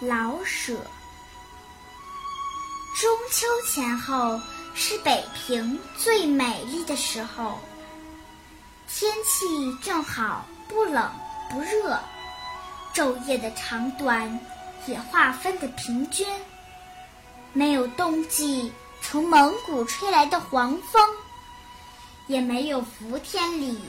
老舍。中秋前后是北平最美丽的时候，天气正好，不冷不热。昼夜的长短也划分的平均，没有冬季从蒙古吹来的黄风，也没有伏天里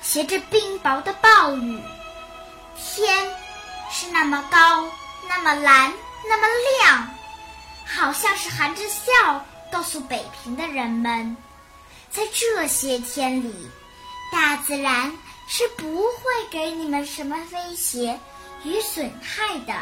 携着冰雹的暴雨。天是那么高，那么蓝，那么亮，好像是含着笑告诉北平的人们，在这些天里，大自然是不会给你们什么威胁。与损害的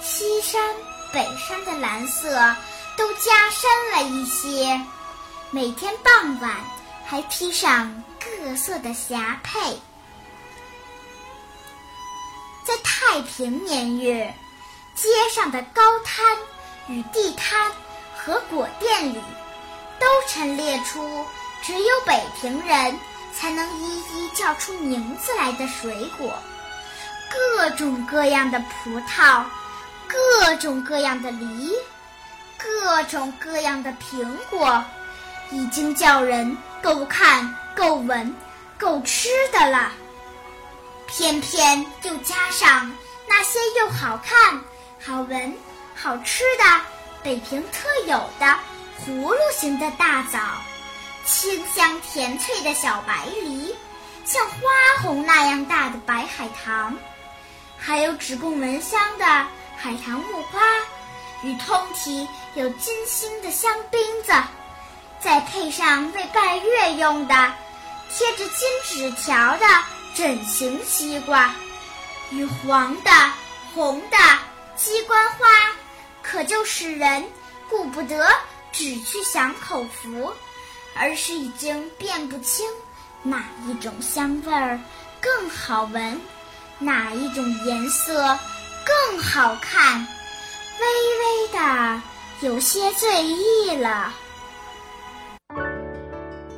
西山、北山的蓝色都加深了一些，每天傍晚还披上各色的霞帔。在太太平年月，街上的高摊与地摊和果店里，都陈列出只有北平人才能一一叫出名字来的水果。各种各样的葡萄，各种各样的梨，各种各样的苹果，已经叫人够看、够闻、够吃的了。偏偏又加上那些又好看、好闻、好吃的北平特有的葫芦形的大枣，清香甜脆的小白梨，像花红那样大的白海棠。还有只供闻香的海棠木瓜，与通体有金星的香槟子，再配上为拜月用的贴着金纸条的整形西瓜，与黄的、红的鸡冠花，可就使人顾不得只去享口福，而是已经辨不清哪一种香味儿更好闻。哪一种颜色更好看？微微的有些醉意了。